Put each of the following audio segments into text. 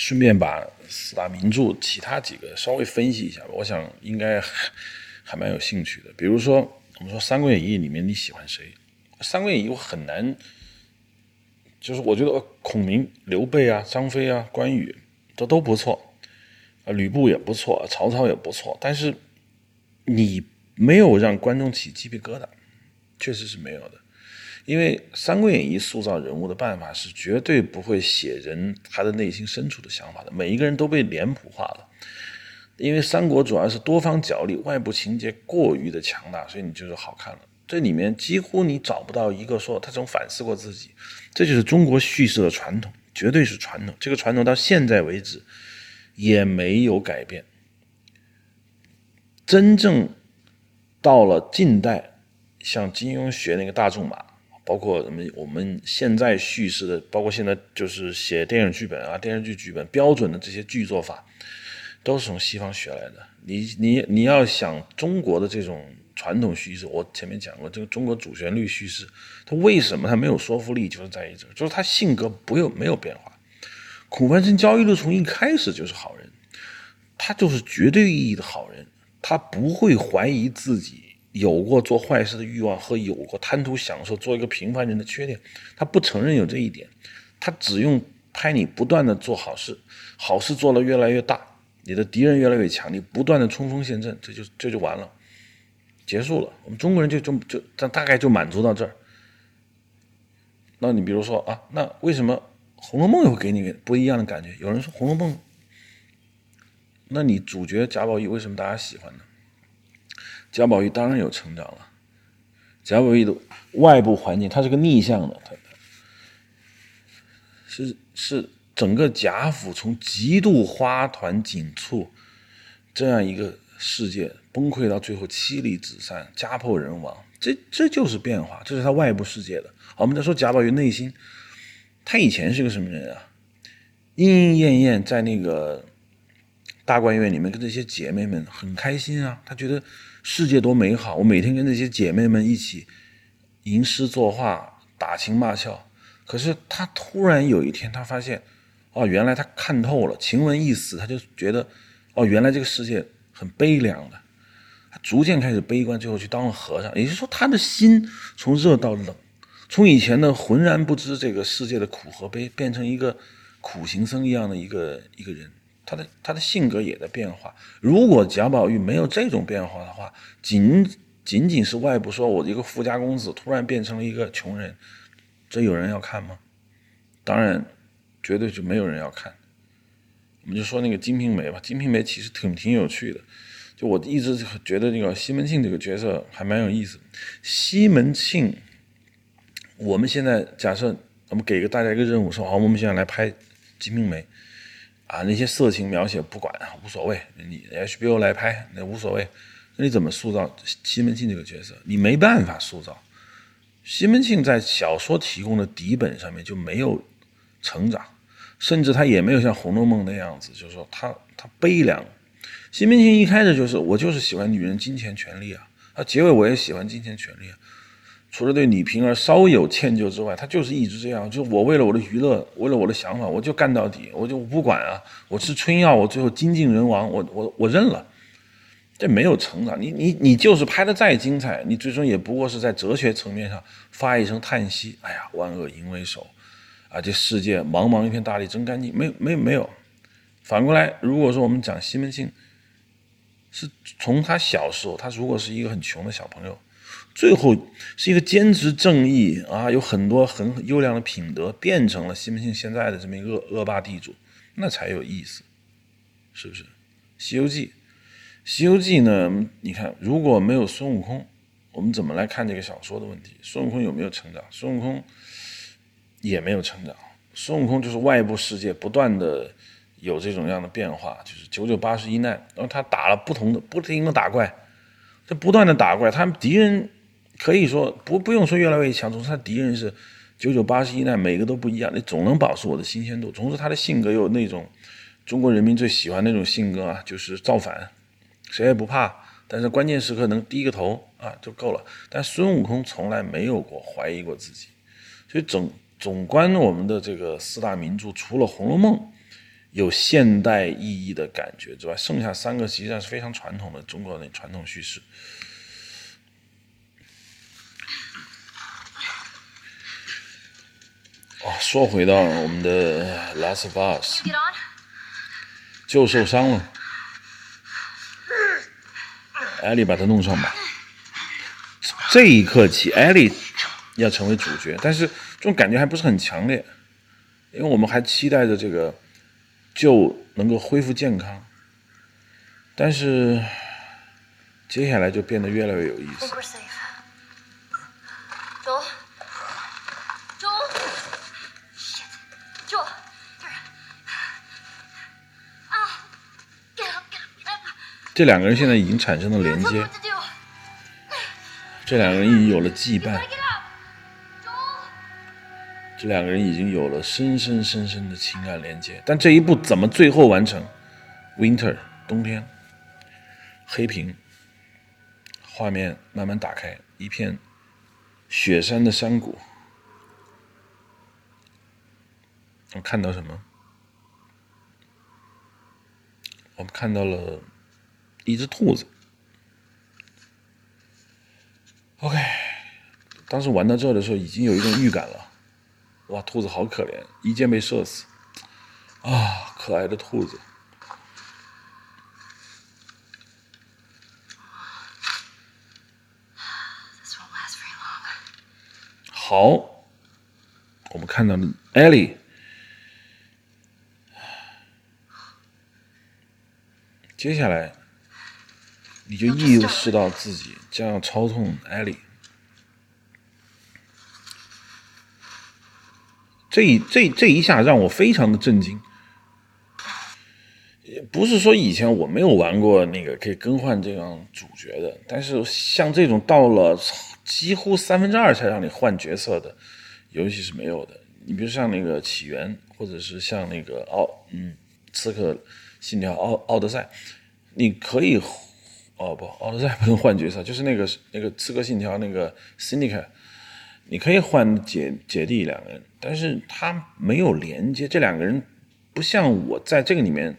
顺便把四大名著其他几个稍微分析一下吧，我想应该还还蛮有兴趣的。比如说，我们说《三国演义》里面你喜欢谁？《三国演义》我很难，就是我觉得孔明、刘备啊、张飞啊、关羽这都不错，啊，吕布也不错，曹操也不错，但是你没有让观众起鸡皮疙瘩，确实是没有的。因为《三国演义》塑造人物的办法是绝对不会写人他的内心深处的想法的，每一个人都被脸谱化了。因为三国主要是多方角力，外部情节过于的强大，所以你就是好看了。这里面几乎你找不到一个说他曾反思过自己，这就是中国叙事的传统，绝对是传统。这个传统到现在为止也没有改变。真正到了近代，像金庸学那个大仲马。包括我们我们现在叙事的，包括现在就是写电影剧本啊、电视剧剧本标准的这些剧作法，都是从西方学来的。你你你要想中国的这种传统叙事，我前面讲过，这个中国主旋律叙事，它为什么它没有说服力，就是在于这，就是他性格不有没有变化。孔繁森交易路从一开始就是好人，他就是绝对意义的好人，他不会怀疑自己。有过做坏事的欲望和有过贪图享受、做一个平凡人的缺点，他不承认有这一点，他只用拍你不断的做好事，好事做了越来越大，你的敌人越来越强，你不断的冲锋陷阵，这就这就完了，结束了。我们中国人就就就大大概就满足到这儿。那你比如说啊，那为什么《红楼梦》会给你不一样的感觉？有人说《红楼梦》，那你主角贾宝玉为什么大家喜欢呢？贾宝玉当然有成长了。贾宝玉的外部环境，他是个逆向的，他是是整个贾府从极度花团锦簇这样一个世界崩溃到最后妻离子散、家破人亡，这这就是变化，这是他外部世界的。好，我们再说贾宝玉内心，他以前是个什么人啊？莺莺燕燕在那个大观园里面跟这些姐妹们很开心啊，他觉得。世界多美好！我每天跟那些姐妹们一起吟诗作画、打情骂俏。可是他突然有一天，他发现，哦，原来他看透了，晴雯一死，他就觉得，哦，原来这个世界很悲凉的。他逐渐开始悲观，最后去当了和尚。也就是说，他的心从热到冷，从以前的浑然不知这个世界的苦和悲，变成一个苦行僧一样的一个一个人。他的他的性格也在变化。如果贾宝玉没有这种变化的话，仅仅仅是外部说我一个富家公子突然变成了一个穷人，这有人要看吗？当然，绝对就没有人要看。我们就说那个《金瓶梅》吧，《金瓶梅》其实挺挺有趣的。就我一直觉得那个西门庆这个角色还蛮有意思。西门庆，我们现在假设我们给个大家一个任务，说好，我们现在来拍《金瓶梅》。啊，那些色情描写不管啊，无所谓。你 HBO 来拍那无所谓。那你怎么塑造西门庆这个角色？你没办法塑造。西门庆在小说提供的底本上面就没有成长，甚至他也没有像《红楼梦》那样子，就是说他他悲凉。西门庆一开始就是我就是喜欢女人、金钱、权利啊，他结尾我也喜欢金钱、权利啊。除了对李瓶儿稍有歉疚之外，他就是一直这样。就我为了我的娱乐，为了我的想法，我就干到底，我就不管啊！我吃春药，我最后精尽人亡，我我我认了。这没有成长，你你你就是拍的再精彩，你最终也不过是在哲学层面上发一声叹息：哎呀，万恶淫为首啊！这世界茫茫一片大地真干净，没没没有。反过来，如果说我们讲西门庆，是从他小时候，他如果是一个很穷的小朋友。最后是一个坚持正义啊，有很多很优良的品德，变成了西门庆现在的这么一个恶霸地主，那才有意思，是不是？《西游记》，《西游记》呢？你看，如果没有孙悟空，我们怎么来看这个小说的问题？孙悟空有没有成长？孙悟空也没有成长。孙悟空就是外部世界不断的有这种样的变化，就是九九八十一难，然后他打了不同的，不停的打怪，他不断的打怪，他们敌人。可以说不不用说越来越强，总之他敌人是九九八十一难，每个都不一样，你总能保持我的新鲜度。总之他的性格有那种中国人民最喜欢那种性格啊，就是造反，谁也不怕，但是关键时刻能低个头啊就够了。但孙悟空从来没有过怀疑过自己，所以总总观我们的这个四大名著，除了《红楼梦》有现代意义的感觉之外，剩下三个实际上是非常传统的中国的传统叙事。哦，说回到我们的《Last of Us》，就受伤了，艾莉把他弄上吧。这一刻起，艾莉要成为主角，但是这种感觉还不是很强烈，因为我们还期待着这个就能够恢复健康，但是接下来就变得越来越有意思。走。这两个人现在已经产生了连接，这两个人已经有了羁绊，这两个人已经有了深深深深的情感连接。但这一步怎么最后完成？Winter，冬天，黑屏，画面慢慢打开，一片雪山的山谷，我看到什么？我们看到了。一只兔子，OK，当时玩到这的时候，已经有一种预感了。哇，兔子好可怜，一箭被射死。啊，可爱的兔子。好，我们看到了艾莉。接下来。你就意识到自己将要操纵艾莉，这这这一下让我非常的震惊。不是说以前我没有玩过那个可以更换这样主角的，但是像这种到了几乎三分之二才让你换角色的游戏是没有的。你比如像那个起源，或者是像那个奥嗯刺客信条奥奥德赛，你可以。哦不，奥德赛不能换角色，就是那个那个刺客信条那个 Cynica，你可以换姐姐弟两个人，但是他没有连接，这两个人不像我在这个里面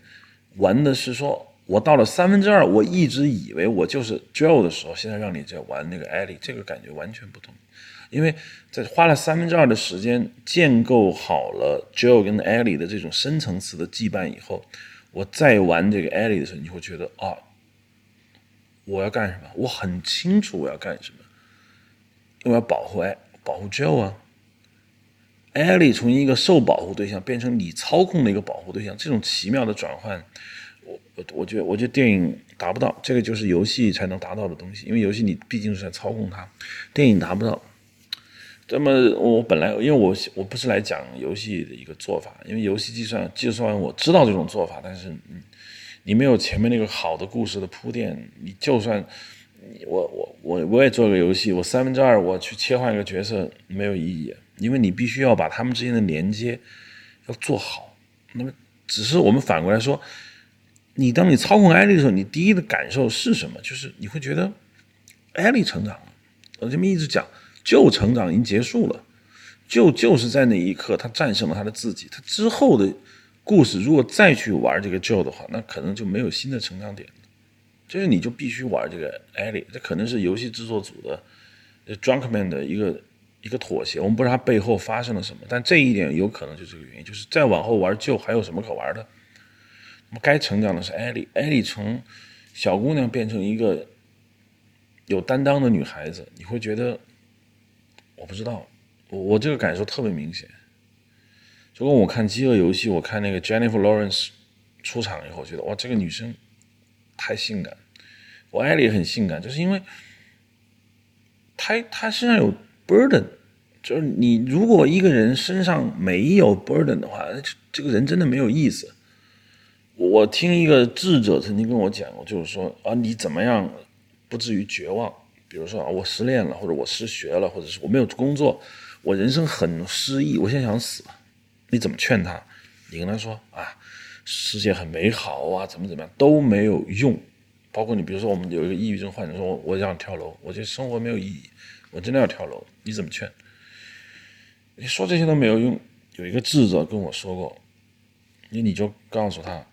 玩的是说，我到了三分之二，我一直以为我就是 Joe 的时候，现在让你在玩那个 Ellie，这个感觉完全不同，因为在花了三分之二的时间建构好了 Joe 跟 Ellie 的这种深层次的羁绊以后，我再玩这个 Ellie 的时候，你会觉得啊。我要干什么？我很清楚我要干什么。我要保护艾，保护 Joe 啊。艾莉从一个受保护对象变成你操控的一个保护对象，这种奇妙的转换，我我我觉得，我觉得电影达不到，这个就是游戏才能达到的东西。因为游戏你毕竟是在操控它，电影达不到。那么我本来因为我我不是来讲游戏的一个做法，因为游戏计算计算我知道这种做法，但是。你没有前面那个好的故事的铺垫，你就算我我我我也做个游戏，我三分之二我去切换一个角色没有意义，因为你必须要把他们之间的连接要做好。那么，只是我们反过来说，你当你操控艾丽的时候，你第一的感受是什么？就是你会觉得艾丽成长了。我这么一直讲，就成长已经结束了，就就是在那一刻他战胜了他的自己，他之后的。故事如果再去玩这个 Joe 的话，那可能就没有新的成长点了。就是你就必须玩这个 Ellie，这可能是游戏制作组的 Drunkman 的一个一个妥协。我们不知道它背后发生了什么，但这一点有可能就是这个原因。就是再往后玩 Joe 还有什么可玩的？那么该成长的是 Ellie，Ellie 从小姑娘变成一个有担当的女孩子，你会觉得我不知道，我我这个感受特别明显。就跟我看《饥饿游戏》，我看那个 Jennifer Lawrence 出场以后，觉得哇，这个女生太性感。我艾莉也很性感，就是因为她她身上有 burden，就是你如果一个人身上没有 burden 的话，这这个人真的没有意思。我听一个智者曾经跟我讲过，就是说啊，你怎么样不至于绝望？比如说啊，我失恋了，或者我失学了，或者是我没有工作，我人生很失意，我现在想死。你怎么劝他？你跟他说啊，世界很美好啊，怎么怎么样都没有用。包括你，比如说我们有一个抑郁症患者说，我我想跳楼，我觉得生活没有意义，我真的要跳楼。你怎么劝？你说这些都没有用。有一个智者跟我说过，那你就告诉他，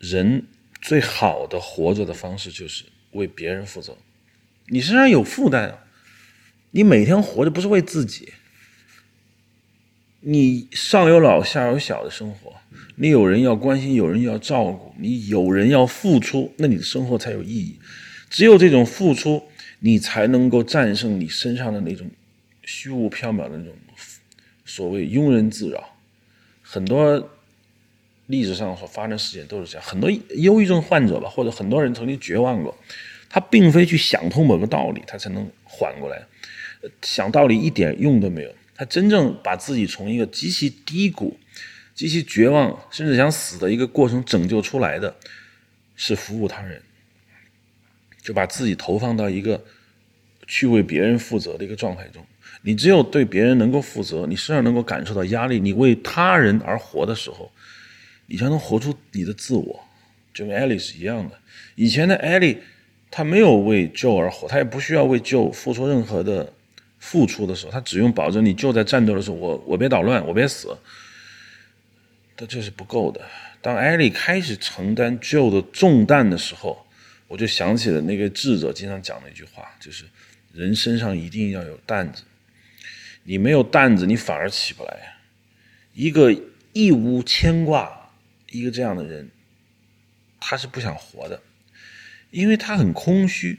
人最好的活着的方式就是为别人负责。你身上有负担啊，你每天活着不是为自己，你上有老下有小的生活，你有人要关心，有人要照顾，你有人要付出，那你的生活才有意义。只有这种付出，你才能够战胜你身上的那种虚无缥缈的那种所谓庸人自扰。很多历史上所发生事件都是这样，很多忧郁症患者吧，或者很多人曾经绝望过，他并非去想通某个道理，他才能缓过来，想道理一点用都没有。他真正把自己从一个极其低谷、极其绝望，甚至想死的一个过程拯救出来的，是服务他人。就把自己投放到一个去为别人负责的一个状态中。你只有对别人能够负责，你身上能够感受到压力，你为他人而活的时候，你才能活出你的自我。就跟艾丽是一样的。以前的艾丽，她没有为救而活，她也不需要为救付出任何的付出的时候，他只用保证你就在战斗的时候，我我别捣乱，我别死。但这是不够的。当艾莉开始承担 Joe 的重担的时候，我就想起了那个智者经常讲的一句话，就是人身上一定要有担子，你没有担子，你反而起不来。一个一无牵挂，一个这样的人，他是不想活的，因为他很空虚。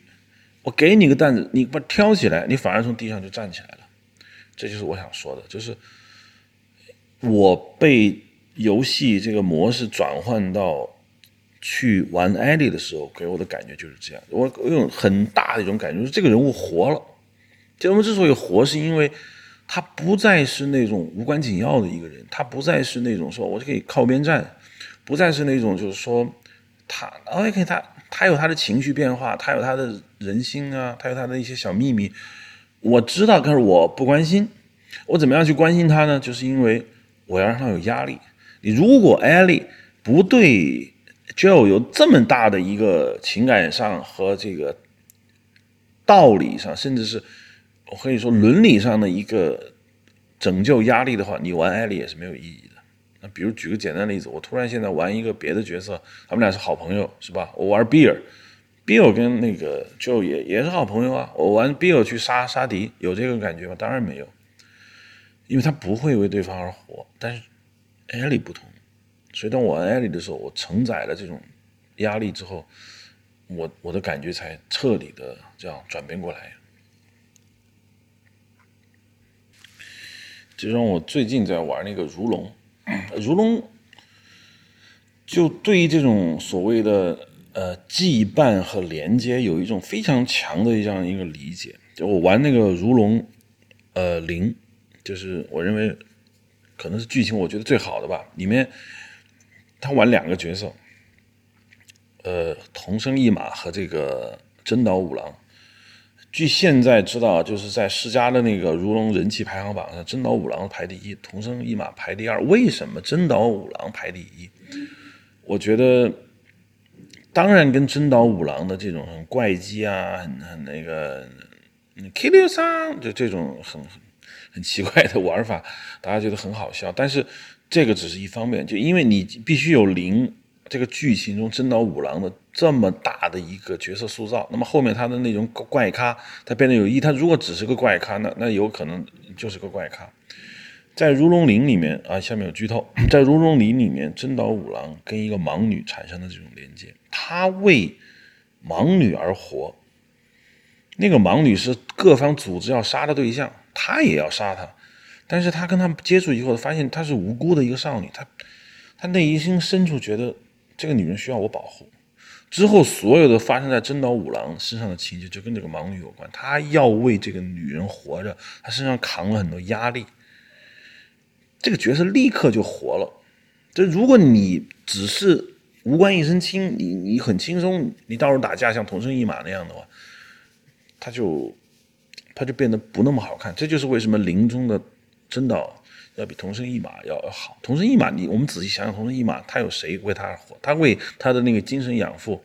我给你个担子，你把挑起来，你反而从地上就站起来了。这就是我想说的，就是我被游戏这个模式转换到。去玩艾莉的时候，给我的感觉就是这样。我有很大的一种感觉，就是这个人物活了。这人物之所以活，是因为他不再是那种无关紧要的一个人，他不再是那种说我就可以靠边站，不再是那种就是说他，OK，他他有他的情绪变化，他有他的人心啊，他有他的一些小秘密。我知道，但是我不关心。我怎么样去关心他呢？就是因为我要让他有压力。你如果艾丽不对。就有这么大的一个情感上和这个道理上，甚至是我可以说伦理上的一个拯救压力的话，你玩艾丽也是没有意义的。那比如举个简单的例子，我突然现在玩一个别的角色，他们俩是好朋友，是吧？我玩 Bill 跟那个 Joe 也也是好朋友啊。我玩 Bill 去杀杀敌，有这个感觉吗？当然没有，因为他不会为对方而活。但是艾莉不同。所以当我玩艾莉的时候，我承载了这种压力之后，我我的感觉才彻底的这样转变过来。就像我最近在玩那个如龙，如龙就对于这种所谓的呃羁绊和连接有一种非常强的这样一个理解。就我玩那个如龙，呃零，就是我认为可能是剧情我觉得最好的吧，里面。他玩两个角色，呃，同生一马和这个真岛五郎。据现在知道，就是在世家的那个如龙人气排行榜上，真岛五郎排第一，同生一马排第二。为什么真岛五郎排第一？我觉得，当然跟真岛五郎的这种很怪机啊，很很那个 kill you 上就这种很很奇怪的玩法，大家觉得很好笑，但是。这个只是一方面，就因为你必须有零这个剧情中真岛五郎的这么大的一个角色塑造，那么后面他的那种怪咖，他变得有意义。他如果只是个怪咖，那那有可能就是个怪咖。在《如龙零》里面啊，下面有剧透，在《如龙零》里面，真岛五郎跟一个盲女产生的这种连接，他为盲女而活。那个盲女是各方组织要杀的对象，他也要杀她。但是他跟他接触以后，发现她是无辜的一个少女，他他内心深处觉得这个女人需要我保护。之后所有的发生在真岛五郎身上的情节就跟这个盲女有关，他要为这个女人活着，他身上扛了很多压力。这个角色立刻就活了。这如果你只是无关一身轻，你你很轻松，你到时候打架像同生一马那样的话，他就他就变得不那么好看。这就是为什么林中的。真的要比同生一马要好。同生一马，你我们仔细想想，同生一马他有谁为他而活？他为他的那个精神养父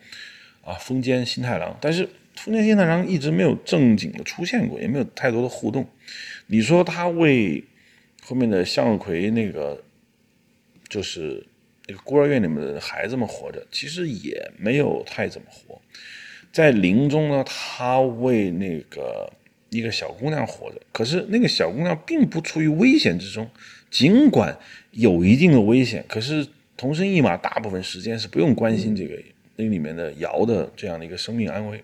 啊，丰间新太郎。但是丰间新太郎一直没有正经的出现过，也没有太多的互动。你说他为后面的向日葵那个就是那个孤儿院里面的孩子们活着，其实也没有太怎么活。在临终呢，他为那个一个小姑娘活着，可是那个小姑娘并不处于危险之中，尽管有一定的危险，可是同生一马大部分时间是不用关心这个那里面的瑶的这样的一个生命安危，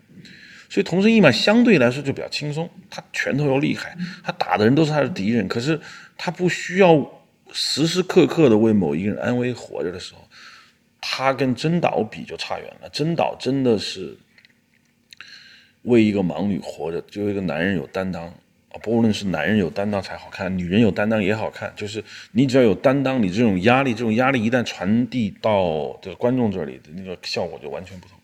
所以同生一马相对来说就比较轻松，他拳头又厉害，他打的人都是他的敌人，可是他不需要时时刻刻的为某一个人安危活着的时候，他跟真岛比就差远了，真岛真的是。为一个盲女活着，就一个男人有担当啊！不论是男人有担当才好看，女人有担当也好看。就是你只要有担当，你这种压力，这种压力一旦传递到这个观众这里的那个效果就完全不同。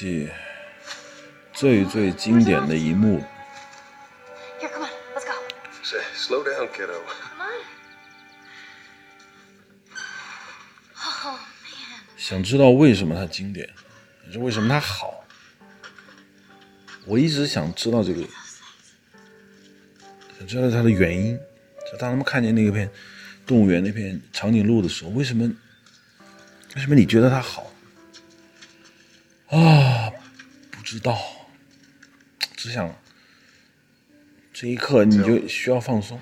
戏最最经典的一幕。想知道为什么它经典？是为什么它好？我一直想知道这个，想知道它的原因。就当他们看见那片动物园那片长颈鹿的时候，为什么？为什么你觉得它好？啊，不知道，只想这一刻你就需要放松。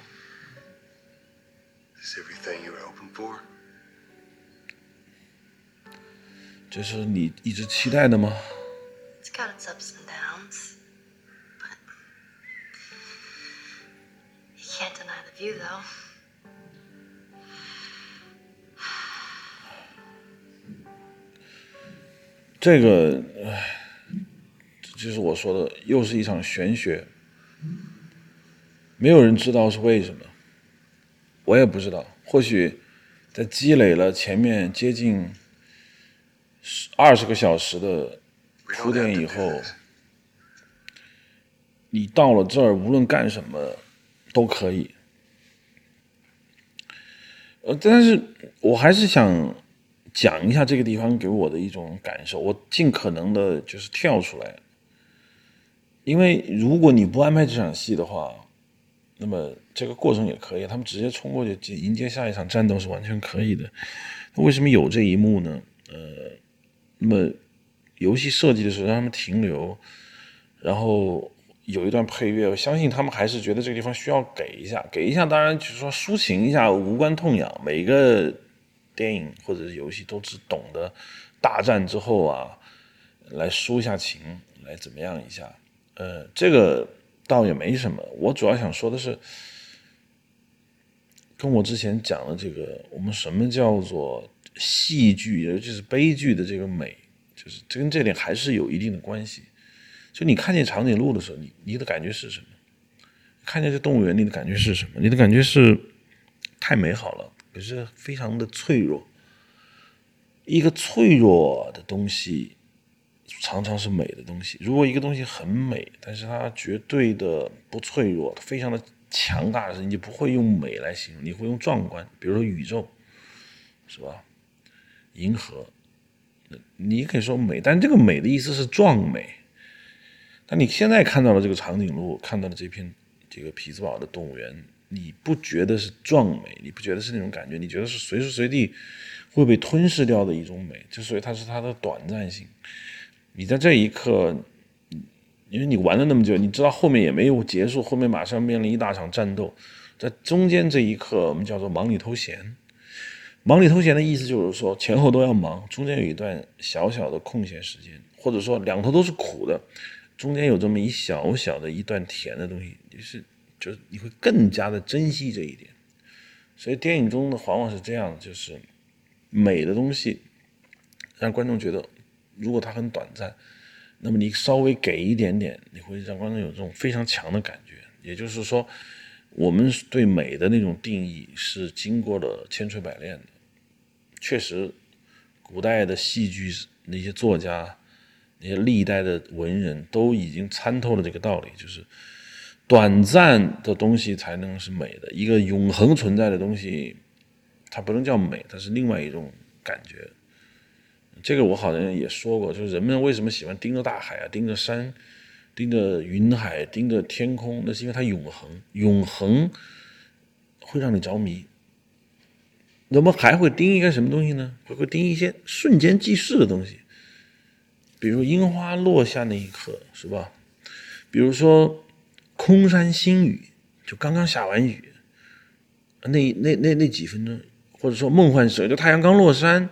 这是你一直期待的吗？这个，唉，就是我说的，又是一场玄学，没有人知道是为什么，我也不知道。或许在积累了前面接近二十个小时的铺垫以后，你到了这儿，无论干什么都可以。呃，但是我还是想。讲一下这个地方给我的一种感受，我尽可能的就是跳出来，因为如果你不安排这场戏的话，那么这个过程也可以，他们直接冲过去迎接下一场战斗是完全可以的。为什么有这一幕呢？呃，那么游戏设计的时候让他们停留，然后有一段配乐，我相信他们还是觉得这个地方需要给一下，给一下，当然就是说抒情一下，无关痛痒，每个。电影或者是游戏都只懂得大战之后啊，来抒一下情，来怎么样一下？呃，这个倒也没什么。我主要想说的是，跟我之前讲的这个，我们什么叫做戏剧，尤其是悲剧的这个美，就是这跟这点还是有一定的关系。就你看见长颈鹿的时候，你你的感觉是什么？看见这动物园，你的感觉是什么？你的感觉是太美好了。可是非常的脆弱，一个脆弱的东西常常是美的东西。如果一个东西很美，但是它绝对的不脆弱，它非常的强大的时候，你不会用美来形容，你会用壮观。比如说宇宙，是吧？银河，你可以说美，但这个美的意思是壮美。那你现在看到了这个长颈鹿，看到了这片这个匹兹堡的动物园。你不觉得是壮美？你不觉得是那种感觉？你觉得是随时随地会被吞噬掉的一种美？就所以它是它的短暂性。你在这一刻，因为你玩了那么久，你知道后面也没有结束，后面马上面临一大场战斗，在中间这一刻，我们叫做忙里偷闲。忙里偷闲的意思就是说前后都要忙，中间有一段小小的空闲时间，或者说两头都是苦的，中间有这么一小小的一段甜的东西，就是。就是你会更加的珍惜这一点，所以电影中的，往往是这样，就是美的东西让观众觉得，如果它很短暂，那么你稍微给一点点，你会让观众有这种非常强的感觉。也就是说，我们对美的那种定义是经过了千锤百炼的。确实，古代的戏剧那些作家、那些历代的文人都已经参透了这个道理，就是短暂的东西才能是美的，一个永恒存在的东西，它不能叫美，它是另外一种感觉。这个我好像也说过，就是人们为什么喜欢盯着大海啊，盯着山，盯着云海，盯着天空，那是因为它永恒，永恒会让你着迷。那么还会盯一个什么东西呢？会会盯一些瞬间即逝的东西，比如樱花落下那一刻，是吧？比如说空山新雨，就刚刚下完雨，那那那那几分钟，或者说梦幻时刻，就太阳刚落山。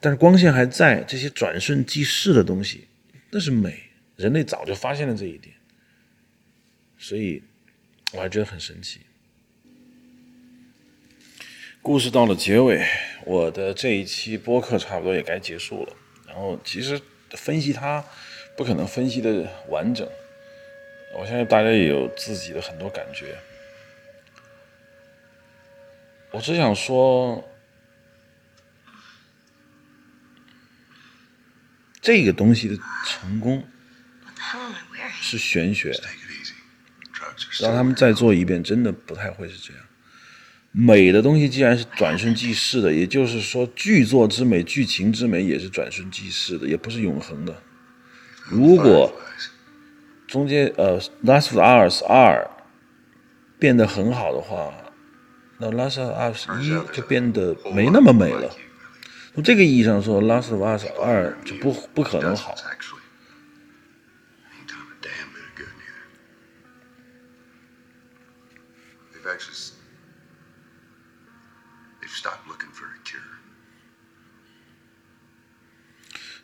但是光线还在，这些转瞬即逝的东西，那是美。人类早就发现了这一点，所以我还觉得很神奇。故事到了结尾，我的这一期播客差不多也该结束了。然后其实分析它，不可能分析的完整。我相信大家也有自己的很多感觉。我只想说。这个东西的成功是玄学，让他们再做一遍，真的不太会是这样。美的东西既然是转瞬即逝的，也就是说，剧作之美、剧情之美也是转瞬即逝的，也不是永恒的。如果中间呃《Last of Us》二变得很好的话，那《Last of Us》一就变得没那么美了。从这个意义上说，《Last of Us》二就不不可能好。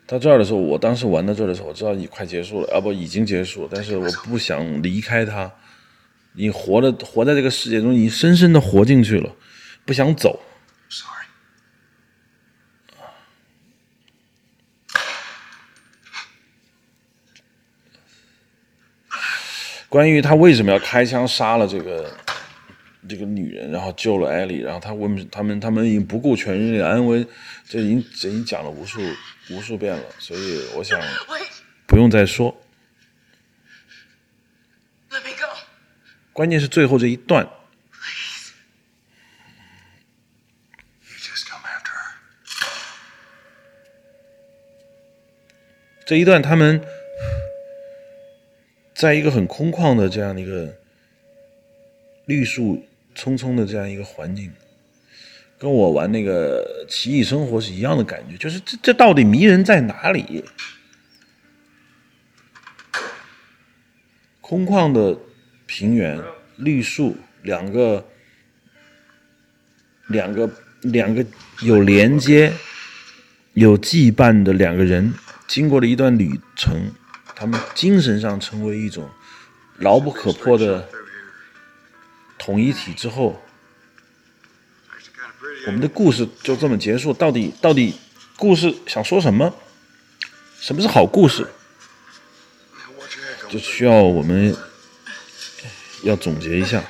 到这儿的时候，我当时玩到这儿的时候，我知道你快结束了，啊不，已经结束了。但是我不想离开它。你活的活在这个世界中，你深深的活进去了，不想走。关于他为什么要开枪杀了这个这个女人，然后救了艾莉，然后他问他们，他们已经不顾全人类安危，这已经这已经讲了无数无数遍了，所以我想不用再说。关键是最后这一段，这一段他们。在一个很空旷的这样的一个绿树葱葱的这样一个环境，跟我玩那个奇异生活是一样的感觉，就是这这到底迷人在哪里？空旷的平原，绿树，两个两个两个有连接、有羁绊的两个人，经过了一段旅程。他们精神上成为一种牢不可破的统一体之后，我们的故事就这么结束。到底到底故事想说什么？什么是好故事？就需要我们要总结一下。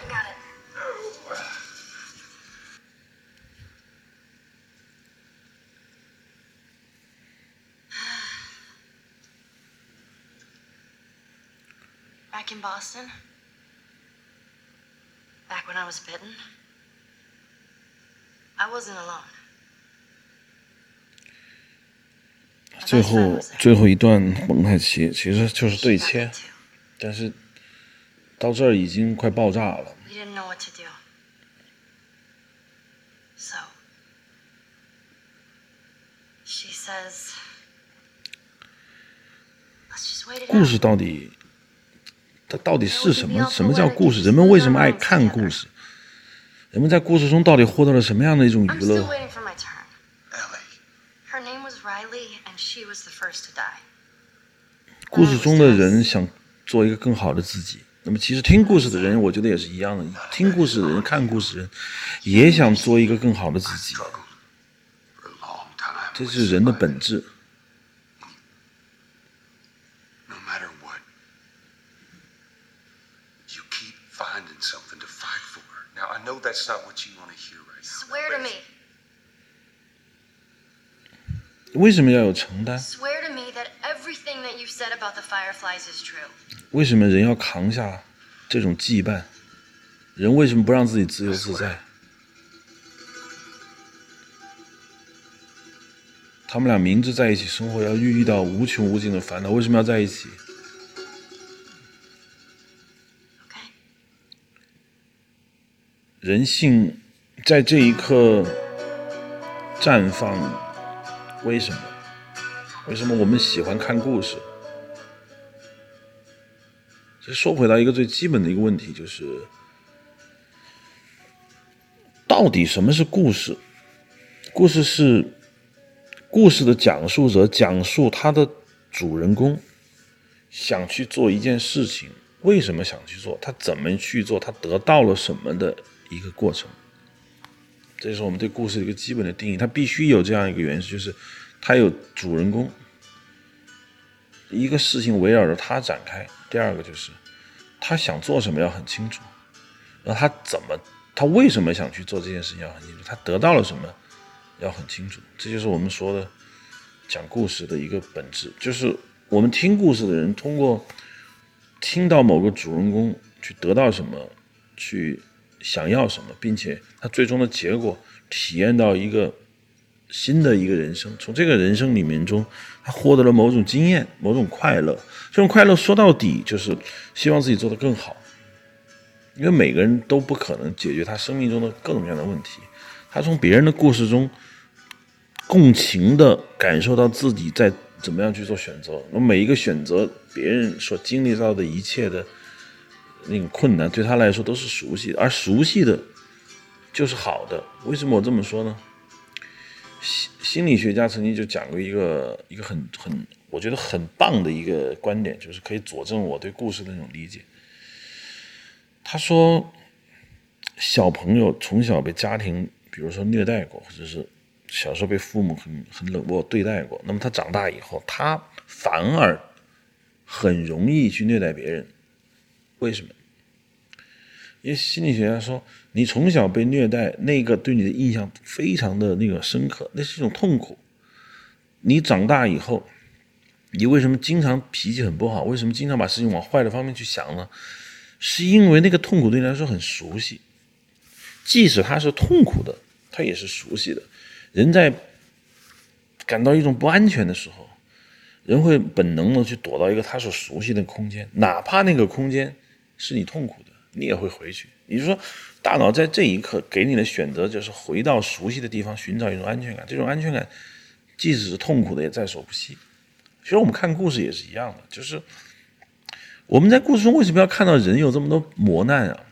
Back in Boston. Back when I was bitten. I wasn't alone. 最后最后一段蒙太奇其实就是对切，但是到这儿已经快爆炸了。故事到底？它到底是什么？什么叫故事？人们为什么爱看故事？人们在故事中到底获得了什么样的一种娱乐？故事中的人想做一个更好的自己。那么，其实听故事的人，我觉得也是一样的。听故事的人、看故事人，也想做一个更好的自己。这是人的本质。That's not what you want to hear right now. Swear to me. 为什么要有承担？Swear to me that everything that you've said about the Fireflies is true. 为什么人要扛下这种羁绊？人为什么不让自己自由自在？他们俩明知在一起生活要遇到无穷无尽的烦恼，为什么要在一起？人性在这一刻绽放，为什么？为什么我们喜欢看故事？这说回到一个最基本的一个问题，就是到底什么是故事？故事是故事的讲述者讲述他的主人公想去做一件事情，为什么想去做，他怎么去做，他得到了什么的一个过程。这就是我们对故事的一个基本的定义，它必须有这样一个元素，就是它有主人公，一个事情围绕着他展开。第二个就是他想做什么要很清楚，然后他怎么，他为什么想去做这件事情要很清楚，他得到了什么要很清楚。这就是我们说的讲故事的一个本质，就是我们听故事的人通过听到某个主人公去得到什么，去想要什么，并且他最终的结果体验到一个新的一个人生，从这个人生里面中，他获得了某种经验、某种快乐。这种快乐说到底就是希望自己做得更好，因为每个人都不可能解决他生命中的各种各样的问题。他从别人的故事中共情的感受到自己在怎么样去做选择，那每一个选择，别人所经历到的一切的那种困难，对他来说都是熟悉的，而熟悉的就是好的。为什么我这么说呢？心心理学家曾经就讲过一个一个很很我觉得很棒的一个观点，就是可以佐证我对故事的那种理解。他说，小朋友从小被家庭比如说虐待过，或者是小时候被父母很很冷漠对待过，那么他长大以后，他反而很容易去虐待别人。为什么？因为心理学家说，你从小被虐待，那个对你的印象非常的那个深刻，那是一种痛苦。你长大以后，你为什么经常脾气很不好？为什么经常把事情往坏的方面去想呢？是因为那个痛苦对你来说很熟悉，即使它是痛苦的，它也是熟悉的。人在感到一种不安全的时候，人会本能的去躲到一个他所熟悉的空间，哪怕那个空间是你痛苦的，你也会回去。也就是说，大脑在这一刻给你的选择就是回到熟悉的地方，寻找一种安全感。这种安全感，即使是痛苦的，也在所不惜。其实我们看故事也是一样的，就是我们在故事中为什么要看到人有这么多磨难啊？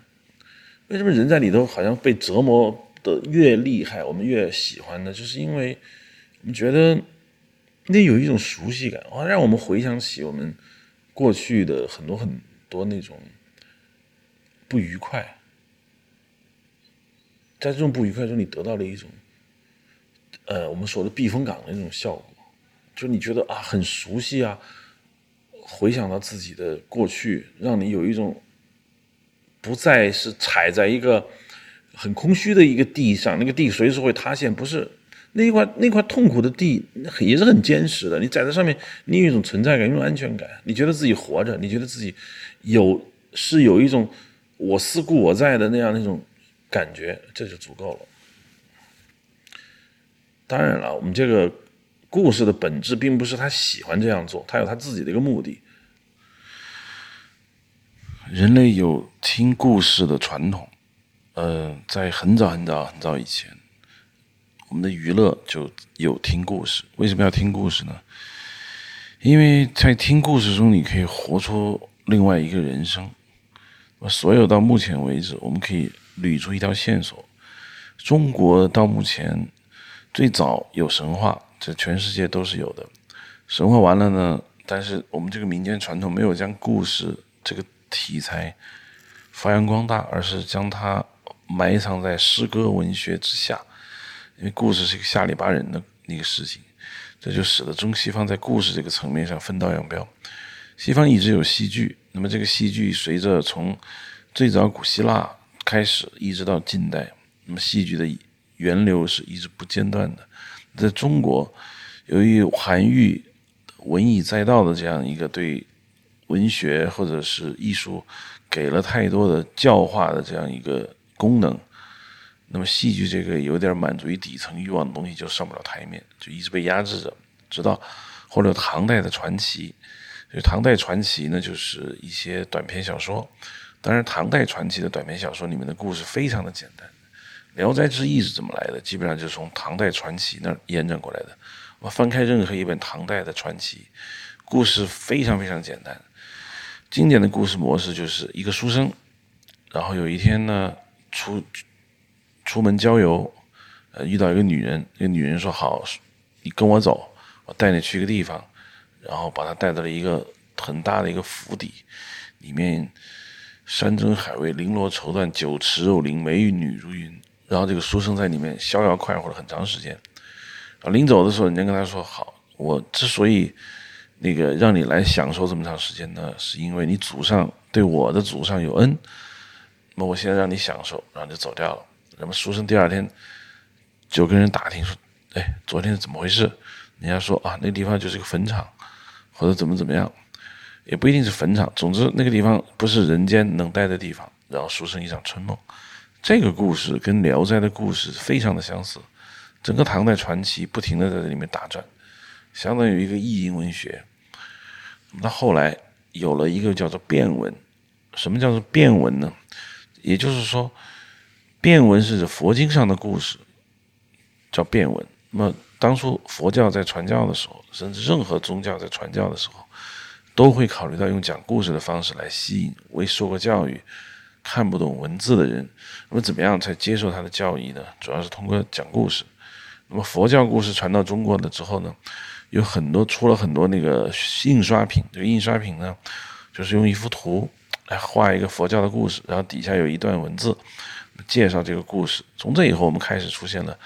为什么人在里头好像被折磨的越厉害，我们越喜欢呢？就是因为我们觉得那有一种熟悉感，啊，让我们回想起我们过去的很多很多那种不愉快。在这种不愉快中，你得到了一种，呃，我们说的避风港的那种效果，就你觉得啊很熟悉啊，回想到自己的过去，让你有一种不再是踩在一个很空虚的一个地上，那个地随时会塌陷，不是。那一块那块痛苦的地也是很坚实的，你踩在上面，你有一种存在感，一种安全感，你觉得自己活着，你觉得自己有是有一种我思故我在的那样那种。感觉这就足够了。当然了，我们这个故事的本质并不是他喜欢这样做，他有他自己的一个目的。人类有听故事的传统，呃，在很早很早很早以前，我们的娱乐就有听故事。为什么要听故事呢？因为在听故事中，你可以活出另外一个人生。我所有到目前为止，我们可以。捋出一条线索：中国到目前最早有神话，这全世界都是有的。神话完了呢，但是我们这个民间传统没有将故事这个题材发扬光大，而是将它埋藏在诗歌文学之下。因为故事是一个下里巴人的那个事情，这就使得中西方在故事这个层面上分道扬镳。西方一直有戏剧，那么这个戏剧随着从最早古希腊开始一直到近代，那么戏剧的源流是一直不间断的。在中国，由于韩愈文以载道的这样一个对文学或者是艺术给了太多的教化的这样一个功能，那么戏剧这个有点满足于底层欲望的东西就上不了台面，就一直被压制着。直到后来唐代的传奇，就唐代传奇呢，就是一些短篇小说。当然，唐代传奇的短篇小说里面的故事非常的简单。《聊斋志异》是怎么来的？基本上就是从唐代传奇那儿延展过来的。我翻开任何一本唐代的传奇，故事非常非常简单。经典的故事模式就是一个书生，然后有一天呢，出出门郊游，呃，遇到一个女人。那个女人说：“好，你跟我走，我带你去一个地方。”然后把他带到了一个很大的一个府邸，里面山珍海味、绫罗绸缎、酒池肉林、美女如云。然后这个书生在里面逍遥快活了很长时间，啊，临走的时候，人家跟他说：“好，我之所以那个让你来享受这么长时间呢，是因为你祖上对我的祖上有恩，那我现在让你享受，然后就走掉了。那么书生第二天就跟人打听说：‘哎，昨天是怎么回事？’人家说：‘啊，那地方就是个坟场，或者怎么怎么样，也不一定是坟场。总之，那个地方不是人间能待的地方。’然后书生一场春梦。”这个故事跟《聊斋》的故事非常的相似，整个唐代传奇不停的在这里面打转，相当于一个意淫文学。那后来有了一个叫做变文，什么叫做变文呢？也就是说，变文是指佛经上的故事，叫变文。那么当初佛教在传教的时候，甚至任何宗教在传教的时候，都会考虑到用讲故事的方式来吸引未受过教育。看不懂文字的人，那么怎么样才接受他的教义呢？主要是通过讲故事。那么佛教故事传到中国了之后呢，有很多出了很多那个印刷品。这个印刷品呢，就是用一幅图来画一个佛教的故事，然后底下有一段文字介绍这个故事。从这以后，我们开始出现了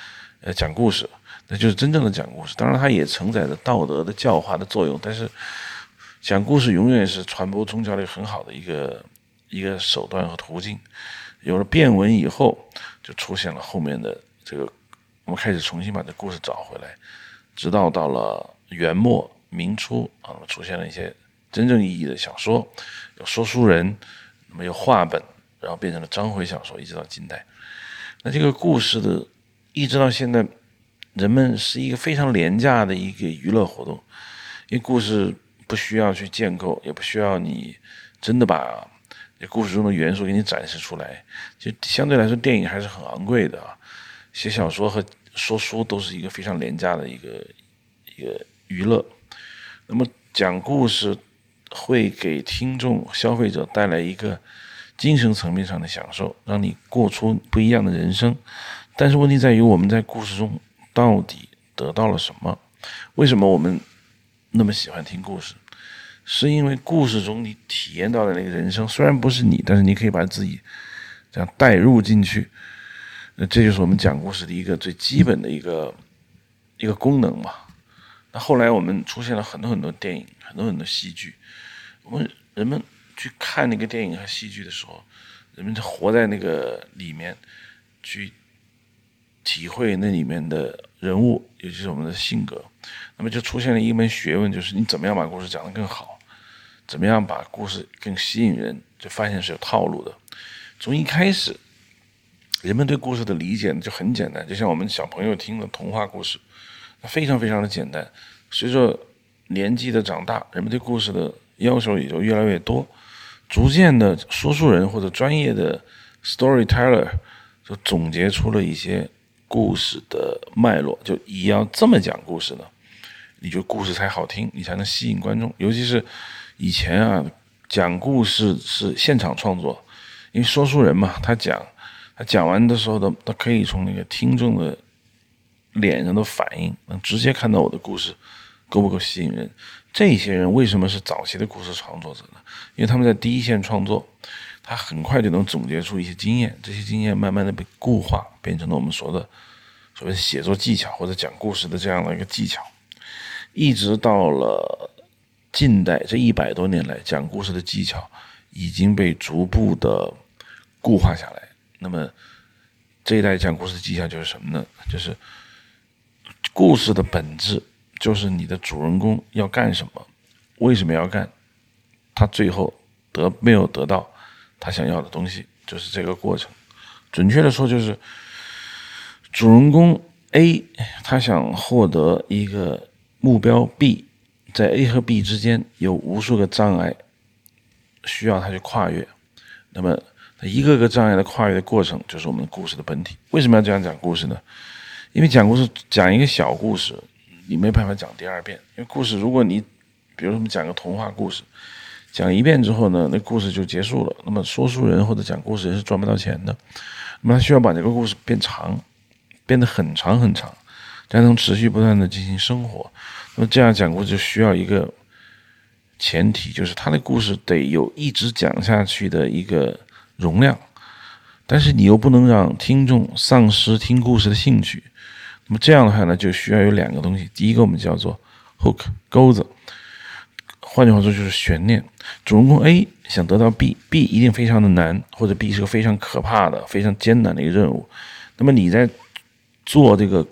呃讲故事，那就是真正的讲故事。当然，它也承载着道德的教化的作用，但是讲故事永远是传播宗教的很好的一个。一个手段和途径，有了变文以后，就出现了后面的这个，我们开始重新把这故事找回来，直到到了元末明初啊，出现了一些真正意义的小说，有说书人，那么有话本，然后变成了章回小说，一直到近代。那这个故事的，一直到现在，人们是一个非常廉价的一个娱乐活动，因为故事不需要去建构，也不需要你真的把这。故事中的元素给你展示出来，就相对来说，电影还是很昂贵的啊。写小说和说书都是一个非常廉价的一个一个娱乐。那么讲故事会给听众、消费者带来一个精神层面上的享受，让你过出不一样的人生。但是问题在于，我们在故事中到底得到了什么？为什么我们那么喜欢听故事？是因为故事中你体验到的那个人生，虽然不是你，但是你可以把自己这样带入进去。那这就是我们讲故事的一个最基本的一个一个功能嘛。那后来我们出现了很多很多电影，很多很多戏剧。我们人们去看那个电影和戏剧的时候，人们就活在那个里面，去体会那里面的人物，尤其是我们的性格。那么就出现了一门学问，就是你怎么样把故事讲得更好，怎么样把故事更吸引人，就发现是有套路的。从一开始，人们对故事的理解就很简单，就像我们小朋友听的童话故事，非常非常的简单。随着年纪的长大，人们对故事的要求也就越来越多，逐渐的，说书人或者专业的 storyteller 就总结出了一些。故事的脉络，就你要这么讲故事呢，你就故事才好听，你才能吸引观众。尤其是以前啊，讲故事是现场创作，因为说书人嘛，他讲，他讲完的时候，他他可以从那个听众的脸上的反应，能直接看到我的故事够不够吸引人。这些人为什么是早期的故事创作者呢？因为他们在第一线创作。他很快就能总结出一些经验，这些经验慢慢的被固化，变成了我们说的所谓写作技巧或者讲故事的这样的一个技巧。一直到了近代这一百多年来，讲故事的技巧已经被逐步的固化下来。那么这一代讲故事的技巧就是什么呢？就是故事的本质就是你的主人公要干什么，为什么要干，他最后得没有得到他想要的东西，就是这个过程。准确的说，就是主人公 A 他想获得一个目标 B，在 A 和 B 之间有无数个障碍需要他去跨越，那么一个个障碍的跨越的过程就是我们故事的本体。为什么要这样讲故事呢？因为讲故事讲一个小故事，你没办法讲第二遍。因为故事，如果你比如说我们讲个童话故事，讲一遍之后呢，那故事就结束了。那么说书人或者讲故事人是赚不到钱的。那么他需要把这个故事变长，变得很长很长，才能持续不断的进行生活。那么这样讲故事就需要一个前提，就是他的故事得有一直讲下去的一个容量，但是你又不能让听众丧失听故事的兴趣。那么这样的话呢，就需要有两个东西。第一个我们叫做 hook 钩子，换句话说就是悬念。主人公 A 想得到 B，B 一定非常的难，或者 B 是个非常可怕的、非常艰难的一个任务。那么你在做这个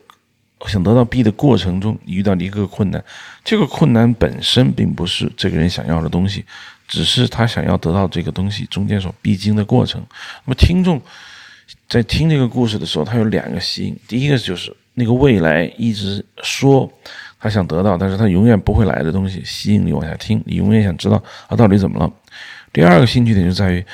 想得到 B 的过程中，你遇到了一个困难，这个困难本身并不是这个人想要的东西，只是他想要得到这个东西中间所必经的过程。那么听众在听这个故事的时候，他有两个吸引，第一个就是。那个未来一直说他想得到，但是他永远不会来的东西，吸引你往下听，你永远想知道他到底怎么了。第二个兴趣点就在于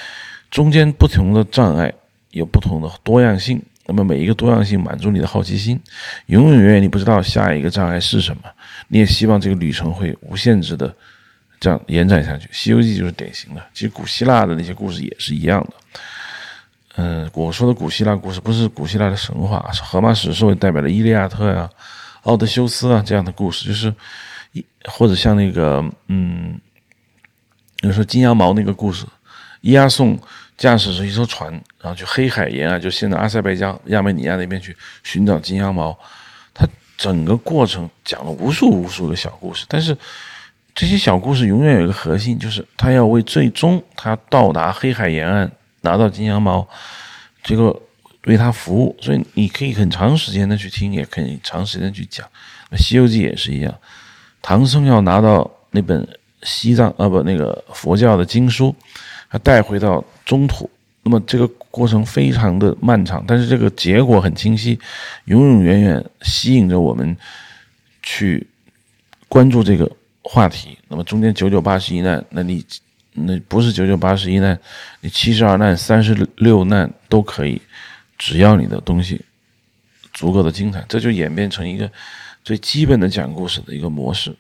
中间不同的障碍有不同的多样性，那么每一个多样性满足你的好奇心，永永远远你不知道下一个障碍是什么，你也希望这个旅程会无限制的这样延展下去。《西游记》就是典型的，其实古希腊的那些故事也是一样的。嗯，我说的古希腊故事不是古希腊的神话，是荷马史诗为代表的《伊利亚特》呀、奥德修斯啊这样的故事，就是一或者像那个嗯，比如说金羊毛那个故事，伊亚宋驾驶着一艘船，然后去黑海沿岸，就现在阿塞拜疆、亚美尼亚那边去寻找金羊毛，他整个过程讲了无数无数个小故事，但是这些小故事永远有一个核心，就是他要为最终他到达黑海沿岸。拿到金羊毛，这个为他服务，所以你可以很长时间的去听，也可以长时间去讲。那《西游记》也是一样，唐僧要拿到那本西藏啊不那个佛教的经书，他带回到中土，那么这个过程非常的漫长，但是这个结果很清晰，永永远远吸引着我们去关注这个话题。那么中间九九八十一难，那你。那不是九九八十一难，你七十二难、三十六难都可以，只要你的东西足够的精彩，这就演变成一个最基本的讲故事的一个模式。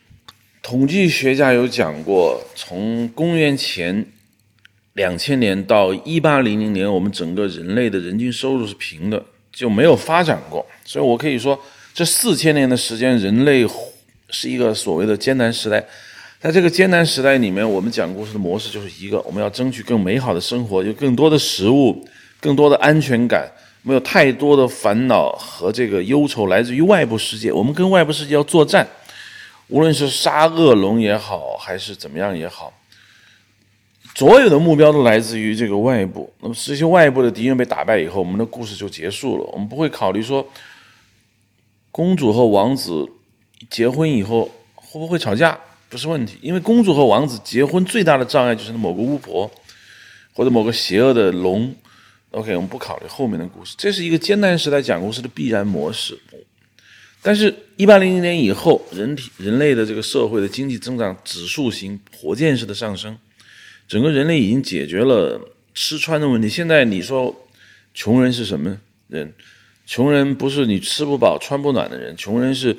统计学家有讲过，从公元前两千年到一八零零年，我们整个人类的人均收入是平的，就没有发展过。所以我可以说，这四千年的时间，人类是一个所谓的艰难时代。在这个艰难时代里面，我们讲故事的模式就是一个：我们要争取更美好的生活，有更多的食物，更多的安全感，没有太多的烦恼和这个忧愁来自于外部世界。我们跟外部世界要作战，无论是杀恶龙也好，还是怎么样也好，所有的目标都来自于这个外部。那么这些外部的敌人被打败以后，我们的故事就结束了。我们不会考虑说，公主和王子结婚以后会不会吵架。不是问题，因为公主和王子结婚最大的障碍就是某个巫婆，或者某个邪恶的龙。OK，我们不考虑后面的故事，这是一个艰难时代讲故事的必然模式。但是，一八零零年以后，人体人类的这个社会的经济增长指数型火箭式的上升，整个人类已经解决了吃穿的问题。现在你说，穷人是什么人？穷人不是你吃不饱穿不暖的人，穷人是。